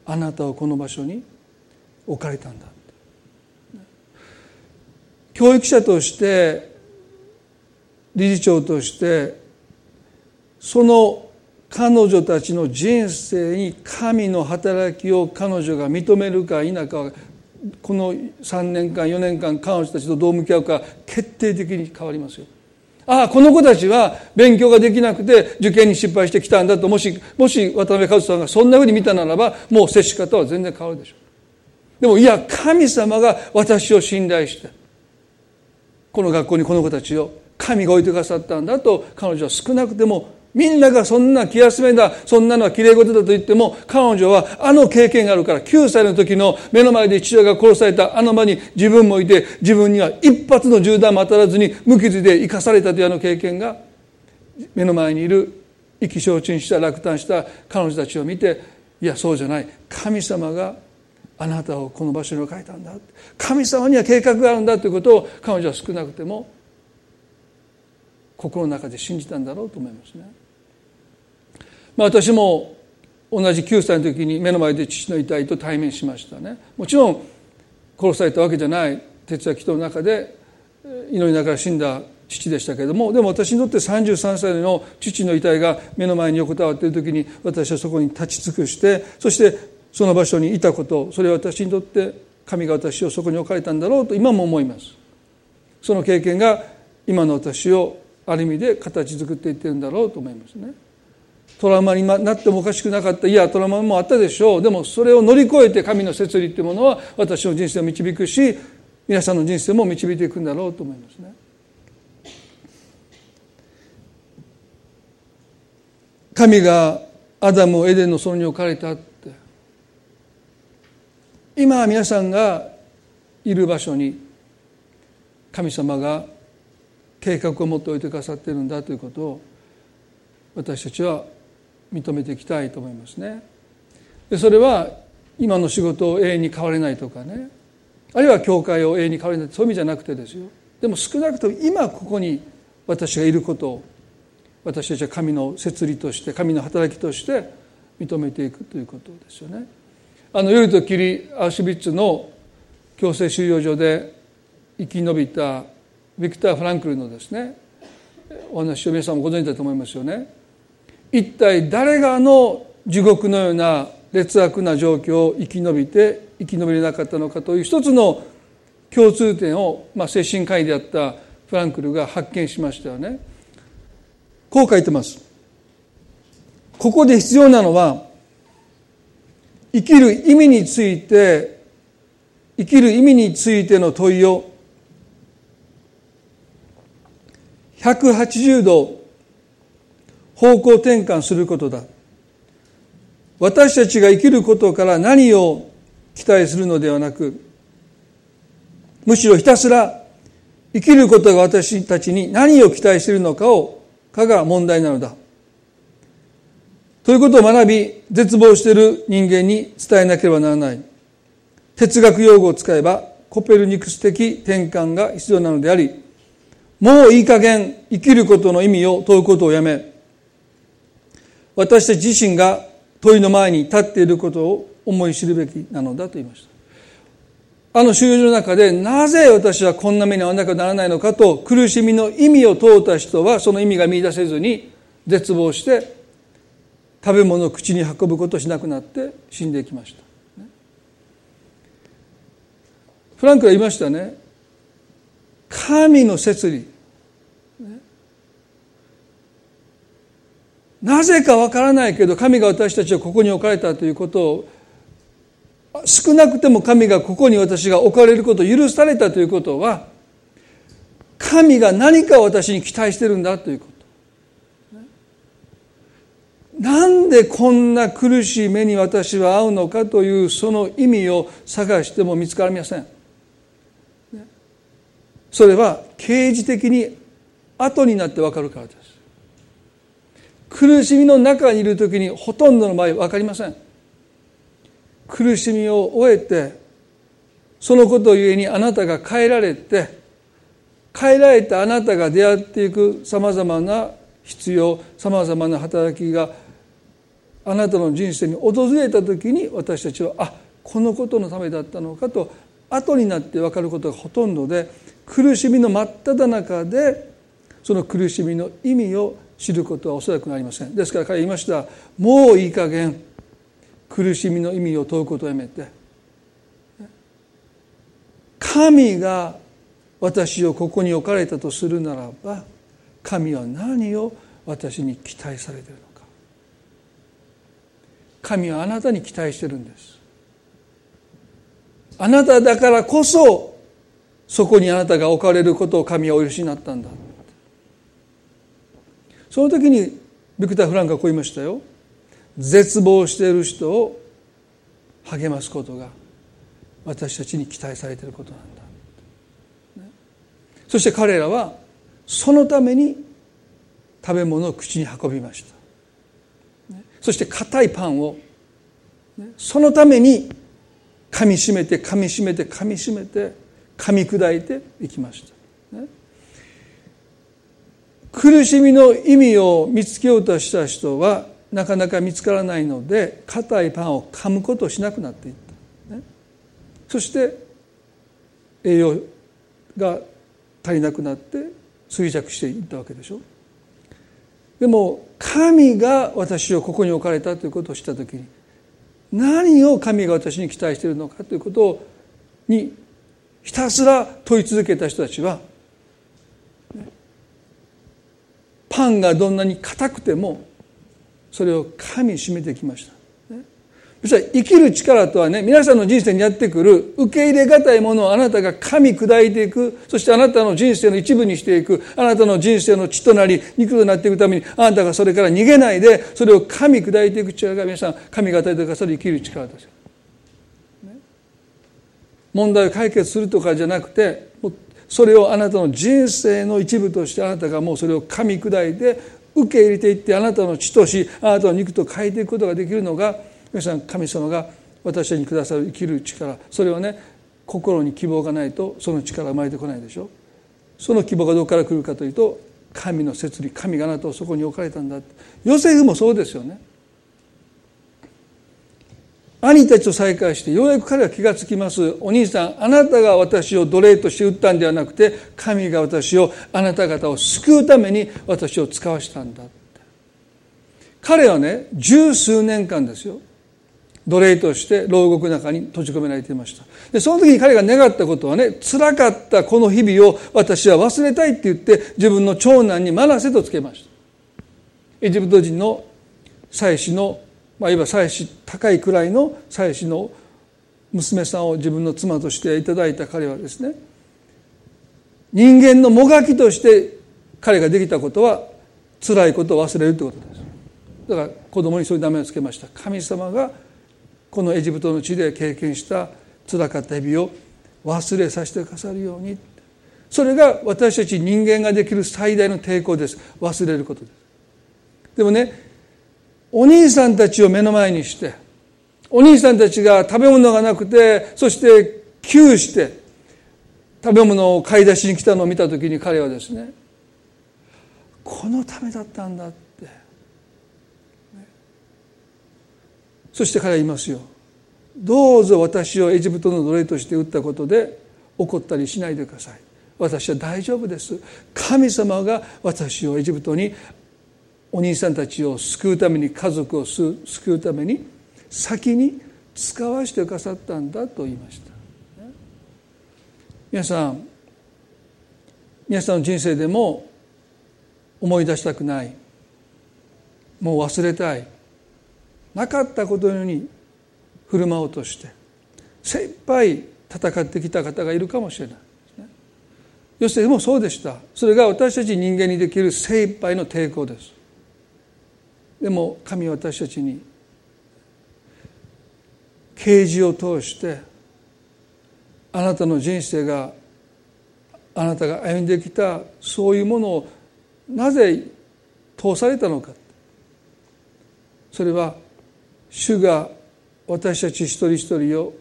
あなたをこの場所に置かれたんだ。教育者として理事長としてその彼女たちの人生に神の働きを彼女が認めるか否かこの3年間4年間彼女たちとどう向き合うか決定的に変わりますよ。ああこの子たちは勉強ができなくて受験に失敗してきたんだともしもし渡辺和さんがそんなふうに見たならばもう接し方は全然変わるでしょう。でもいや神様が私を信頼してこの学校にこの子たちを神が置いてくださったんだと彼女は少なくてもみんながそんな気休めだ、そんなのは綺麗事だと言っても、彼女はあの経験があるから、9歳の時の目の前で父親が殺されたあの場に自分もいて、自分には一発の銃弾も当たらずに無傷で生かされたというあの経験が、目の前にいる意気消沈した落胆した彼女たちを見て、いや、そうじゃない。神様があなたをこの場所に置かれたんだ。神様には計画があるんだということを彼女は少なくても心の中で信じたんだろうと思いますね。まあ、私も同じ9歳の時に目の前で父の遺体と対面しましたね。もちろん殺されたわけじゃない徹夜祈祷の中で祈りながら死んだ父でしたけれどもでも私にとって33歳の父の遺体が目の前に横たわっている時に私はそこに立ち尽くしてそしてその場所にいたことそれは私にとって神が私をそこに置かれたんだろうと今も思います。その経験が今の私をある意味で形作っていってるんだろうと思いますね。トラウマになってもおかしくなかった。いやトラウマもあったでしょう。でもそれを乗り越えて神の摂理というものは私の人生を導くし皆さんの人生も導いていくんだろうと思いますね。神がアダムをエデンの園に置かれたって。今皆さんがいる場所に神様が計画を持っておいてくださっているんだということを私たちは認めていきたいと思いますね。でそれは今の仕事を永遠に変われないとかねあるいは教会を永遠に変われないそういう意味じゃなくてですよでも少なくとも今ここに私がいることを私たちは神の摂理として神の働きとして認めていくということですよね。あの夜と霧アウシュビッツの強制収容所で生き延びたビクター・フランクルのですねお話を皆さんもご存知だと思いますよね。一体誰があの地獄のような劣悪な状況を生き延びて生き延びれなかったのかという一つの共通点を、まあ、精神科医であったフランクルが発見しましたよね。こう書いてます。ここで必要なのは生きる意味について生きる意味についての問いを180度方向転換することだ。私たちが生きることから何を期待するのではなくむしろひたすら生きることが私たちに何を期待しているのかをかが問題なのだ。ということを学び絶望している人間に伝えなければならない。哲学用語を使えばコペルニクス的転換が必要なのでありもういい加減生きることの意味を問うことをやめ私たち自身が問いの前に立っていることを思い知るべき。なのだと言いました。あの収容所の中でなぜ私はこんな目に遭わなきゃならないのかと苦しみの意味を問うた人はその意味が見出せずに絶望して食べ物を口に運ぶことしなくなって死んでいきました。フランクは言いましたね。神の摂理。なぜかわからないけど神が私たちをここに置かれたということを少なくても神がここに私が置かれることを許されたということは神が何か私に期待してるんだということ。なんでこんな苦しい目に私は遭うのかというその意味を探しても見つかりません。それは刑事的に後になってわかるからです。苦しみの中にいる時にほとんどの場合分かりません。苦しみを終えてそのことゆえにあなたが変えられて変えられたあなたが出会っていくさまざまな必要さまざまな働きがあなたの人生に訪れた時に私たちはあこのことのためだったのかと後になって分かることがほとんどで苦しみの真っ只中でその苦しみの意味を知ることはおそらくなりません。ですから彼は言いました。もういい加減苦しみの意味を問うことをやめて神が私をここに置かれたとするならば神は何を私に期待されているのか。神はあなたに期待してるんです。あなただからこそそこにあなたが置かれることを神はお許しになったんだ。その時にビクター・フランクはこう言いましたよ。絶望している人を励ますことが私たちに期待されていることなんだ、そして彼らはそのために食べ物を口に運びました、そして硬いパンを、そのために噛みしめて噛みしめて噛みしめて噛み砕いていきました。苦しみの意味を見つけようとした人はなかなか見つからないので硬いパンを噛むことをしなくなっていった、ね、そして栄養が足りなくなって衰弱していったわけでしょ。でも神が私をここに置かれたということを知った時に何を神が私に期待しているのかということにひたすら問い続けた人たちはパンがどんなに硬くてもそれを噛みしめてきました。そしたら生きる力とはね皆さんの人生にやってくる受け入れがたいものをあなたが噛み砕いていく。そしてあなたの人生の一部にしていく。あなたの人生の血となり肉となっていくためにあなたがそれから逃げないでそれを噛み砕いていく力が皆さん神が与えてくださる生きる力ですよ。問題を解決するとかじゃなくてそれをあなたの人生の一部としてあなたがもうそれを噛み砕いて受け入れていってあなたの血としあなたの肉と変えていくことができるのが皆さん神様が私にくださる生きる力それはね心に希望がないとその力生まれてこないでしょ。その希望がどこから来るかというと神の摂理神があなたをそこに置かれたんだヨセフもそうですよね。兄たちと再会してようやく彼は気がつきます。お兄さんあなたが私を奴隷として撃ったんではなくて神が私をあなた方を救うために私を使わしたんだ。彼はね十数年間ですよ。奴隷として牢獄の中に閉じ込められていました。でその時に彼が願ったことはね辛かったこの日々を私は忘れたいって言って自分の長男にマナセとつけました。エジプト人の祭司の、まあ、いわば祭司高いくらいの祭司の娘さんを自分の妻としていただいた彼はですね人間のもがきとして彼ができたことは辛いことを忘れるということです。だから子供にそういう名前を付けました。神様がこのエジプトの地で経験した辛かった日々を忘れさせてくださるように。それが私たち人間ができる最大の抵抗です。忘れることです。でもねお兄さんたちを目の前にしてお兄さんたちが食べ物がなくてそして窮して食べ物を買い出しに来たのを見た時に彼はですねこのためだったんだって。そして彼は言いますよ。どうぞ私をエジプトの奴隷として撃ったことで怒ったりしないでください。私は大丈夫です。神様が私をエジプトにお兄さんたちを救うために家族を救うために先に使わせてくださったんだと言いました。皆さん皆さんの人生でも思い出したくないもう忘れたいなかったことのように振る舞おうとして精一杯戦ってきた方がいるかもしれない。ヨセフもそうでした。それが私たち人間にできる精一杯の抵抗です。でも神は私たちに啓示を通してあなたの人生があなたが歩んできたそういうものをなぜ通されたのか。それは主が私たち一人一人を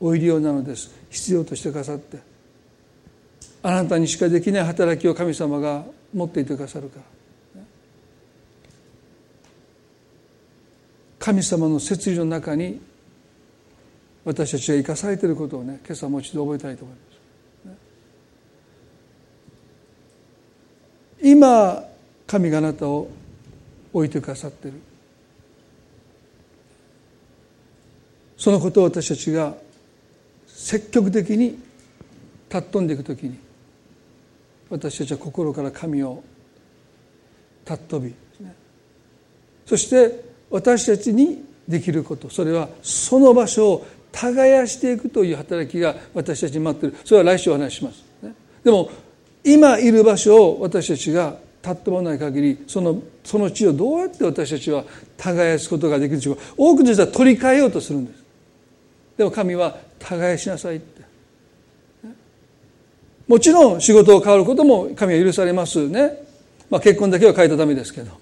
おいるようなのです。必要としてくださって。あなたにしかできない働きを神様が持っていてくださるから。神様の摂理の中に私たちが生かされていることをね今朝もう一度覚えたいと思います。今神があなたを置いてくださっているそのことを私たちが積極的に尊んでいくときに私たちは心から神を尊びそして私たちにできること。それはその場所を耕していくという働きが私たちに待っている。それは来週お話しします、でも今いる場所を私たちが立ってもらわない限りそのその地をどうやって私たちは耕すことができるでしょうか。多くの人は取り替えようとするんです。でも神は耕しなさいって。もちろん仕事を変わることも神は許されます。ね、まあ、結婚だけは変えたためですけど、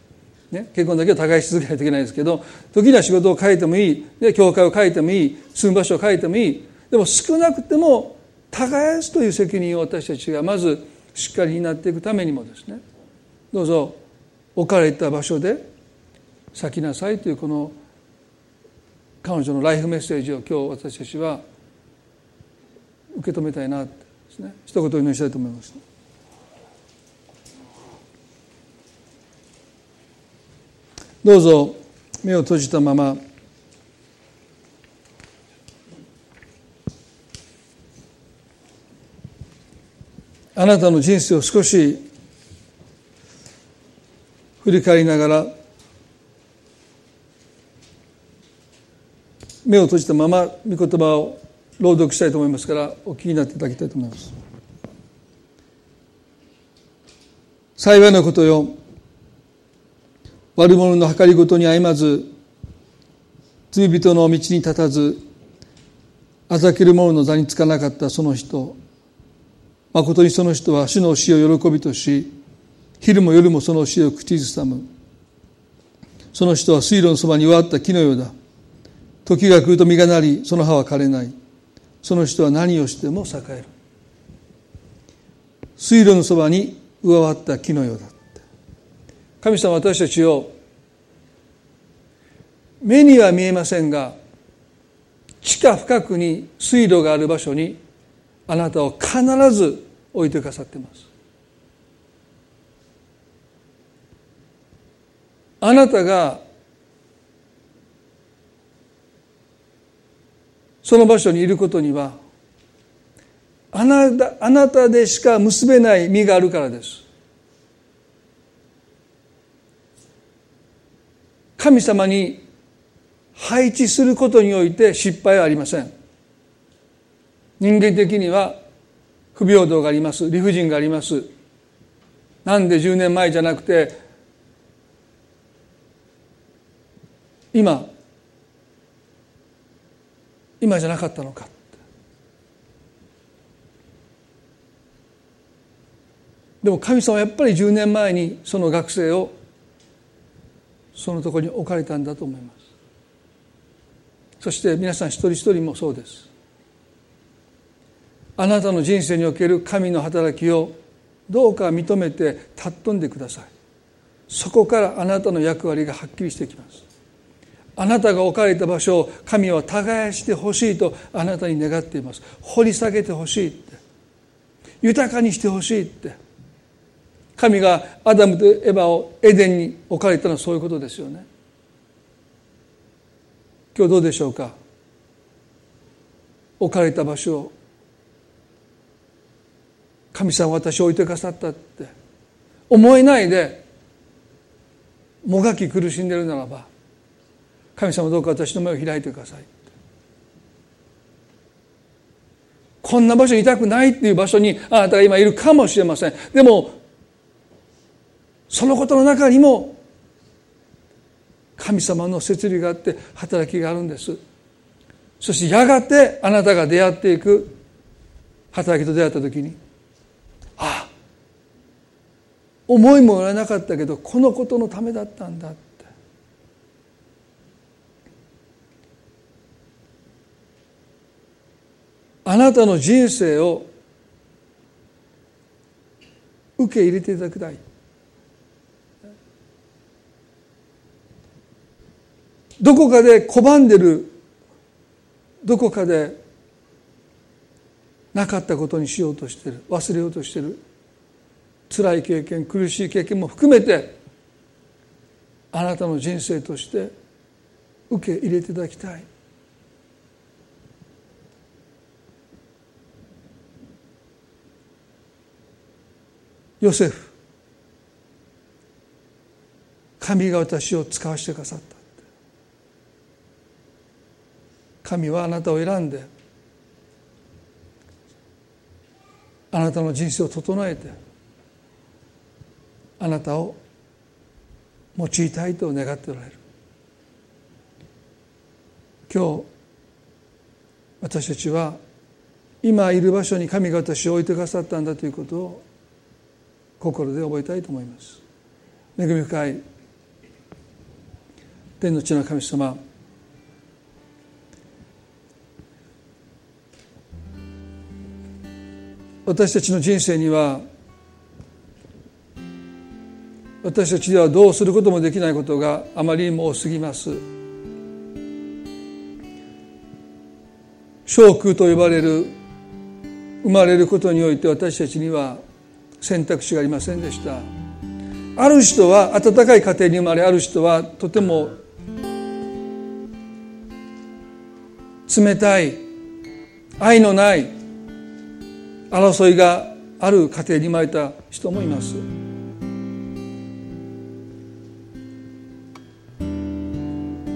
ね、結婚だけは耕し続けないといけないですけど時には仕事を変えてもいい。で教会を変えてもいい。住む場所を変えてもいい。でも少なくても耕すという責任を私たちがまずしっかり担っていくためにもですねどうぞ置かれた場所で咲きなさいというこの彼女のライフメッセージを今日私たちは受け止めたいなってですね一言お祈りしたいと思います。どうぞ目を閉じたまま。あなたの人生を少し振り返りながら目を閉じたまま御言葉を朗読したいと思いますからお聞きになっていただきたいと思います。幸いなことよ。悪者の計りごとに歩まず罪人の道に立たずあざける者の座につかなかったその人誠にその人は主の死を喜びとし昼も夜もその死を口ずさむ。その人は水路のそばに植わった木のようだ。時が来ると実がなりその葉は枯れない。その人は何をしても栄える。水路のそばに植わった木のようだ。神様私たちを目には見えませんが地下深くに水路がある場所にあなたを必ず置いてくださってます。あなたがその場所にいることにはあなたあなたでしか結べない実があるからです。神様に配置することにおいて失敗はありません。人間的には不平等があります。理不尽があります。なんで10年前じゃなくて今今じゃなかったのか。でも神様はやっぱり10年前にその学生をそのところに置かれたんだと思います。そして皆さん一人一人もそうです。あなたの人生における神の働きをどうか認めて尊んでください。そこからあなたの役割がはっきりしてきます。あなたが置かれた場所を神は耕してほしいとあなたに願っています。掘り下げてほしいって。豊かにしてほしいって。神がアダムとエバをエデンに置かれたのはそういうことですよね。今日どうでしょうか？置かれた場所を神様私を置いてくださったって。思えないでもがき苦しんでるならば神様どうか私の目を開いてくださいこんな場所にいたくないっていう場所にあなたが今いるかもしれません。でもそのことの中にも神様の摂理があって働きがあるんです。そしてやがてあなたが出会っていく働きと出会った時にああ思いもよらなかったけどこのことのためだったんだって。あなたの人生を受け入れていただきたい。どこかで拒んでるどこかでなかったことにしようとしてる忘れようとしてる。辛い経験苦しい経験も含めてあなたの人生として受け入れていただきたい。ヨセフ神が私を使わせてくださった。神はあなたを選んであなたの人生を整えてあなたを用いたいと願っておられる。今日私たちは今いる場所に神が私を置いてくださったんだということを心で覚えたいと思います。恵み深い天の地の神様私たちの人生には私たちではどうすることもできないことがあまりにも多すぎます。小空と呼ばれる生まれることにおいて私たちには選択肢がありませんでした。ある人は温かい家庭に生まれある人はとても冷たい愛のない争いがある家庭に生まれた人もいます。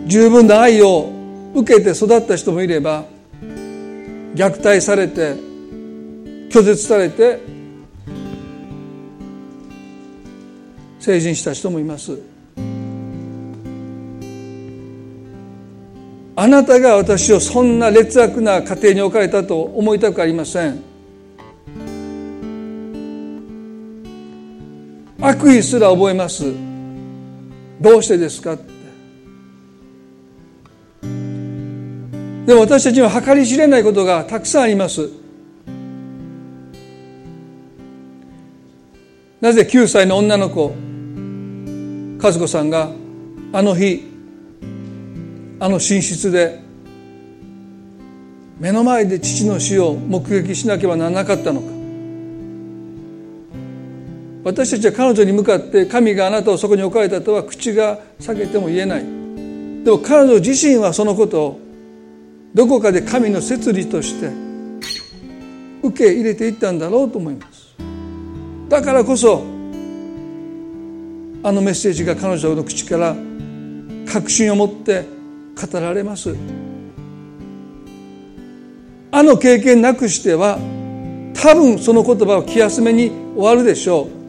十分な愛を受けて育った人もいれば虐待されて拒絶されて成人した人もいます。あなたが私をそんな劣悪な家庭に置かれたと思いたくありません。悪意すら覚えます。どうしてですか？ってでも私たちには計り知れないことがたくさんあります。なぜ9歳の女の子和子さんがあの日あの寝室で目の前で父の死を目撃しなければならなかったのか。私たちは彼女に向かって神があなたをそこに置かれたとは口が裂けても言えない。でも彼女自身はそのことをどこかで神の摂理として受け入れていったんだろうと思います。だからこそあのメッセージが彼女の口から確信を持って語られます。あの経験なくしては多分その言葉は気休めに終わるでしょう。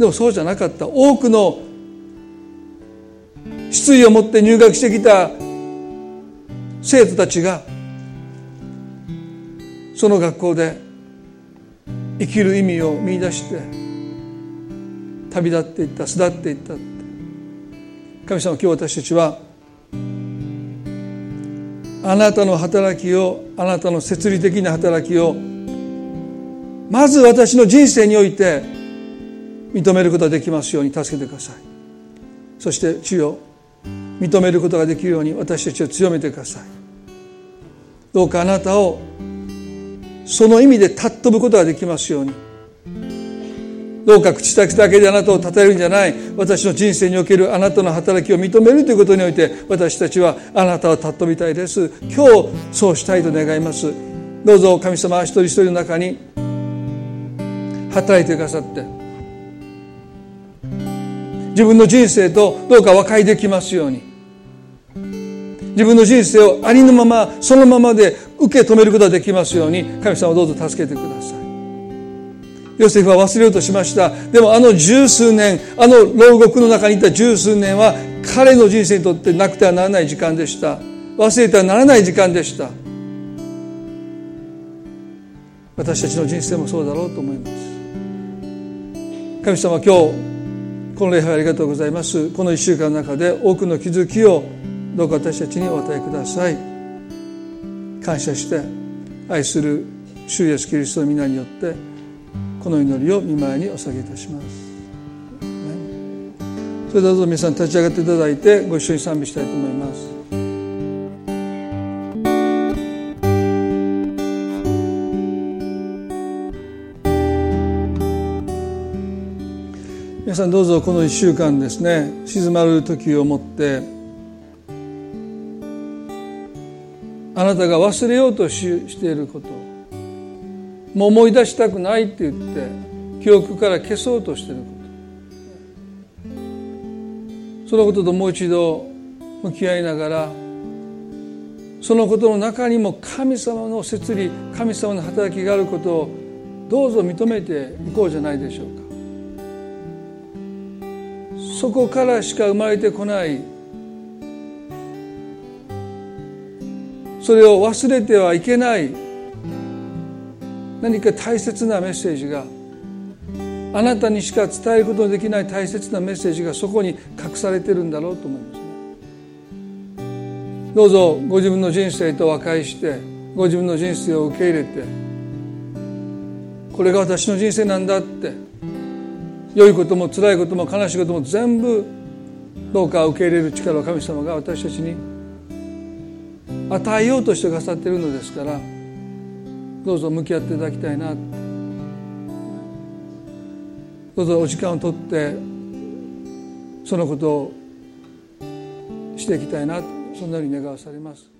でもそうじゃなかった。多くの失意を持って入学してきた生徒たちがその学校で生きる意味を見出して旅立っていった巣立っていった。神様今日私たちはあなたの働きをあなたの設理的な働きをまず私の人生において認めることができますように助けてください。そして主よ認めることができるように私たちを強めてください。どうかあなたをその意味で尊ぶことができますように。どうか口先だけであなたを称えるんじゃない。私の人生におけるあなたの働きを認めるということにおいて私たちはあなたを尊びたいです。今日そうしたいと願います。どうぞ神様一人一人の中に働いてくださって。自分の人生とどうか和解できますように。自分の人生をありのままそのままで受け止めることができますように神様どうぞ助けてください。ヨセフは忘れようとしました。でもあの十数年あの牢獄の中にいた十数年は彼の人生にとってなくてはならない時間でした。忘れてはならない時間でした。私たちの人生もそうだろうと思います。神様今日この礼拝ありがとうございます。この1週間の中で多くの気づきをどうか私たちにお与えください。感謝して愛する主イエスキリストの皆によってこの祈りを見舞いにお下げいたします。それではどうぞ皆さん立ち上がっていただいてご一緒に賛美したいと思います。皆さんどうぞこの1週間ですね静まる時をもってあなたが忘れようとしていることもう思い出したくないって言って記憶から消そうとしていること。そのことともう一度向き合いながらそのことの中にも神様の摂理神様の働きがあることをどうぞ認めていこうじゃないでしょうか。そこからしか生まれてこない。それを忘れてはいけない。何か大切なメッセージが。あなたにしか伝えることのできない大切なメッセージがそこに隠されてるんだろうと思います。ねどうぞご自分の人生と和解してご自分の人生を受け入れてこれが私の人生なんだって良いことも辛いことも悲しいことも全部どうか受け入れる力を神様が私たちに与えようとしてくださっているのですからどうぞ向き合っていただきたいなどうぞお時間をとってそのことをしていきたいなそんなふうに願わされます。